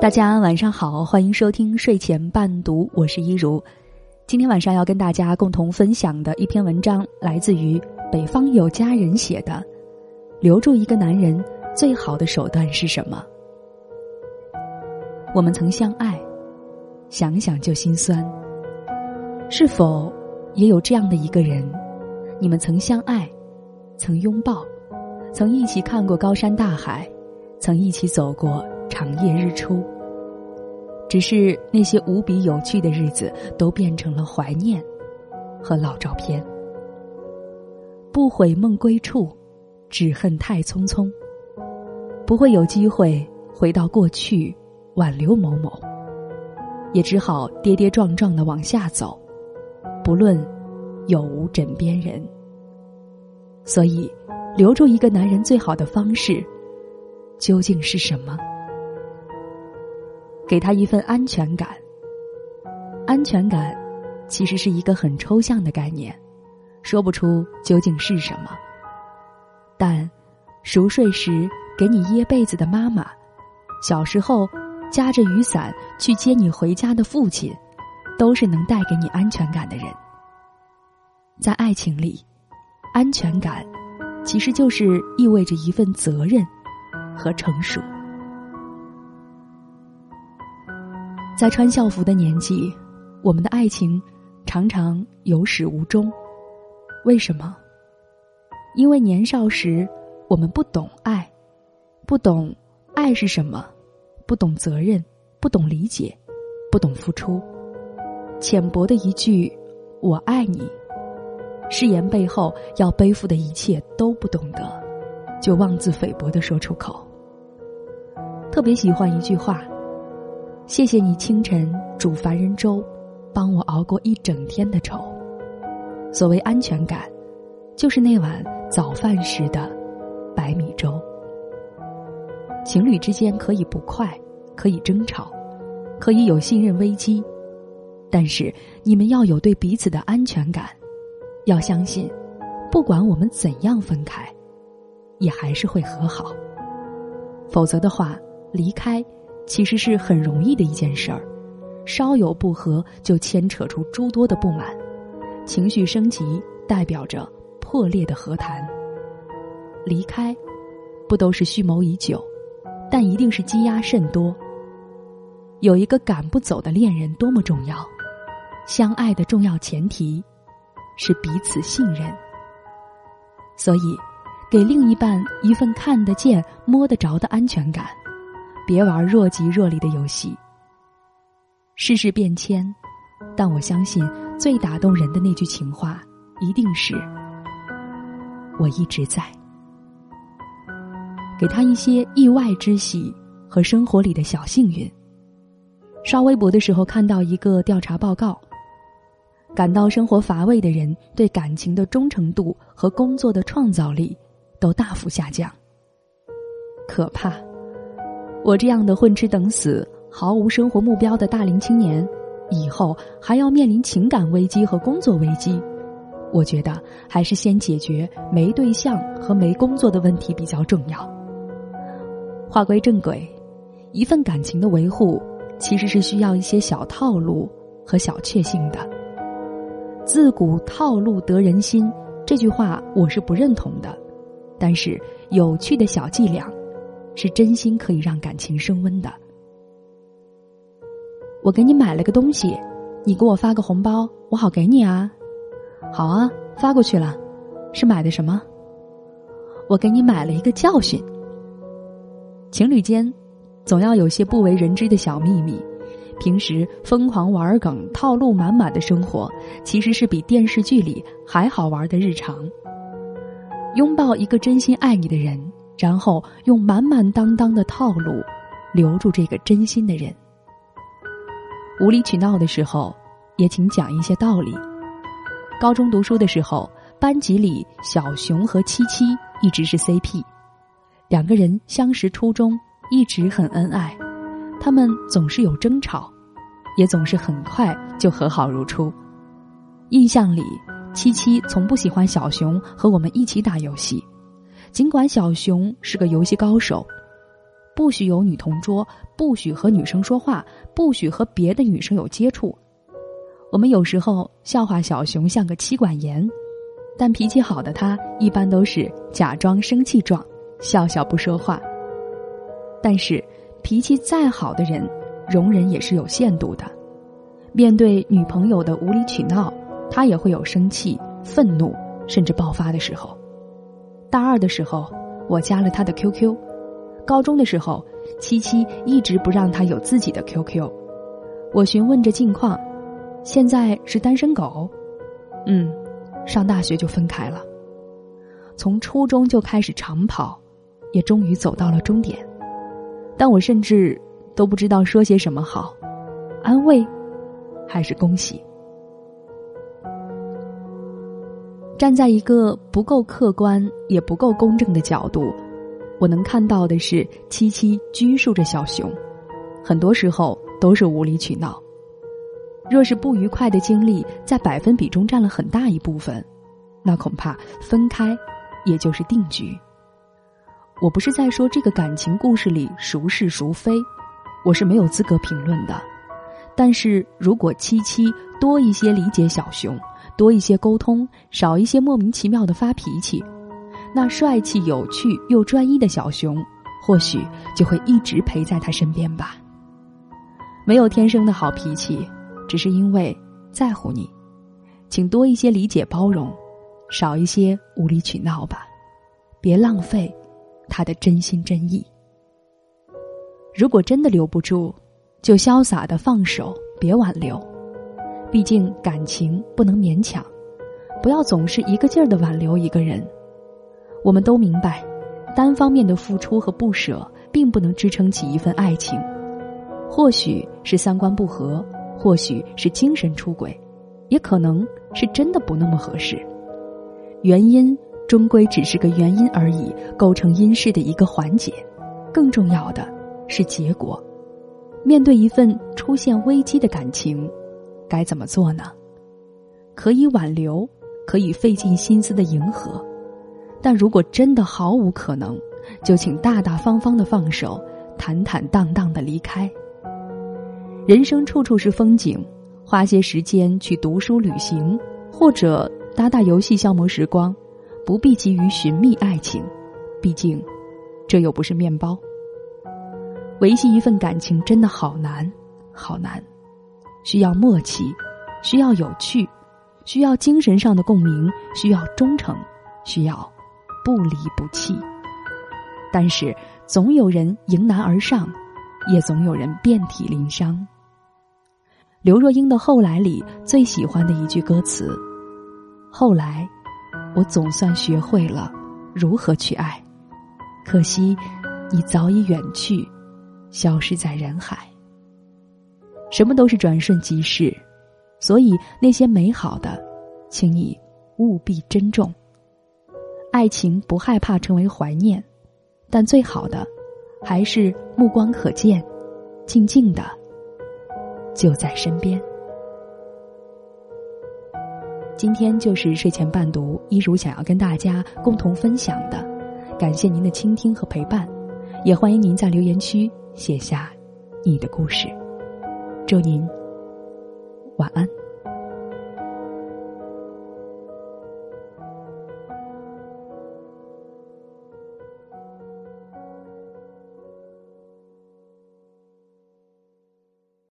大家晚上好，欢迎收听睡前伴读，我是一如。今天晚上要跟大家共同分享的一篇文章，来自于北方有佳人写的《留住一个男人最好的手段是什么》。我们曾相爱，想想就心酸。是否也有这样的一个人？你们曾相爱，曾拥抱，曾一起看过高山大海，曾一起走过。长夜日出，只是那些无比有趣的日子都变成了怀念和老照片。不悔梦归处，只恨太匆匆。不会有机会回到过去挽留某某，也只好跌跌撞撞的往下走，不论有无枕边人。所以，留住一个男人最好的方式，究竟是什么？给他一份安全感。安全感，其实是一个很抽象的概念，说不出究竟是什么。但，熟睡时给你掖被子的妈妈，小时候夹着雨伞去接你回家的父亲，都是能带给你安全感的人。在爱情里，安全感，其实就是意味着一份责任和成熟。在穿校服的年纪，我们的爱情常常有始无终。为什么？因为年少时我们不懂爱，不懂爱是什么，不懂责任，不懂理解，不懂付出。浅薄的一句“我爱你”，誓言背后要背负的一切都不懂得，就妄自菲薄的说出口。特别喜欢一句话。谢谢你清晨煮凡人粥，帮我熬过一整天的愁。所谓安全感，就是那碗早饭时的白米粥。情侣之间可以不快，可以争吵，可以有信任危机，但是你们要有对彼此的安全感，要相信，不管我们怎样分开，也还是会和好。否则的话，离开。其实是很容易的一件事儿，稍有不和就牵扯出诸多的不满，情绪升级代表着破裂的和谈。离开，不都是蓄谋已久，但一定是积压甚多。有一个赶不走的恋人多么重要，相爱的重要前提，是彼此信任。所以，给另一半一份看得见、摸得着的安全感。别玩若即若离的游戏。世事变迁，但我相信最打动人的那句情话，一定是“我一直在”。给他一些意外之喜和生活里的小幸运。刷微博的时候看到一个调查报告，感到生活乏味的人对感情的忠诚度和工作的创造力都大幅下降。可怕。我这样的混吃等死、毫无生活目标的大龄青年，以后还要面临情感危机和工作危机。我觉得还是先解决没对象和没工作的问题比较重要。话归正轨，一份感情的维护其实是需要一些小套路和小确幸的。自古套路得人心，这句话我是不认同的。但是有趣的小伎俩。是真心可以让感情升温的。我给你买了个东西，你给我发个红包，我好给你啊。好啊，发过去了。是买的什么？我给你买了一个教训。情侣间，总要有些不为人知的小秘密。平时疯狂玩梗、套路满满的生活，其实是比电视剧里还好玩的日常。拥抱一个真心爱你的人。然后用满满当当的套路留住这个真心的人。无理取闹的时候，也请讲一些道理。高中读书的时候，班级里小熊和七七一直是 CP，两个人相识初中，一直很恩爱。他们总是有争吵，也总是很快就和好如初。印象里，七七从不喜欢小熊和我们一起打游戏。尽管小熊是个游戏高手，不许有女同桌，不许和女生说话，不许和别的女生有接触。我们有时候笑话小熊像个妻管严，但脾气好的他一般都是假装生气状，笑笑不说话。但是脾气再好的人，容忍也是有限度的。面对女朋友的无理取闹，他也会有生气、愤怒，甚至爆发的时候。大二的时候，我加了他的 QQ；高中的时候，七七一直不让他有自己的 QQ。我询问着近况。现在是单身狗，嗯，上大学就分开了。从初中就开始长跑，也终于走到了终点。但我甚至都不知道说些什么好，安慰，还是恭喜。站在一个不够客观也不够公正的角度，我能看到的是七七拘束着小熊，很多时候都是无理取闹。若是不愉快的经历在百分比中占了很大一部分，那恐怕分开，也就是定局。我不是在说这个感情故事里孰是孰非，我是没有资格评论的。但是如果七七多一些理解小熊，多一些沟通，少一些莫名其妙的发脾气，那帅气有趣又专一的小熊，或许就会一直陪在他身边吧。没有天生的好脾气。只是因为在乎你，请多一些理解包容，少一些无理取闹吧，别浪费他的真心真意。如果真的留不住，就潇洒的放手，别挽留。毕竟感情不能勉强，不要总是一个劲儿的挽留一个人。我们都明白，单方面的付出和不舍，并不能支撑起一份爱情。或许是三观不合。或许是精神出轨，也可能是真的不那么合适。原因终归只是个原因而已，构成因事的一个环节。更重要的是结果。面对一份出现危机的感情，该怎么做呢？可以挽留，可以费尽心思的迎合，但如果真的毫无可能，就请大大方方的放手，坦坦荡荡的离开。人生处处是风景，花些时间去读书、旅行，或者打打游戏消磨时光，不必急于寻觅爱情，毕竟，这又不是面包。维系一份感情真的好难，好难，需要默契，需要有趣，需要精神上的共鸣，需要忠诚，需要不离不弃。但是，总有人迎难而上，也总有人遍体鳞伤。刘若英的《后来》里最喜欢的一句歌词：“后来，我总算学会了如何去爱，可惜你早已远去，消失在人海。什么都是转瞬即逝，所以那些美好的，请你务必珍重。爱情不害怕成为怀念，但最好的，还是目光可见，静静的。”就在身边。今天就是睡前伴读，一如想要跟大家共同分享的，感谢您的倾听和陪伴，也欢迎您在留言区写下你的故事。祝您晚安。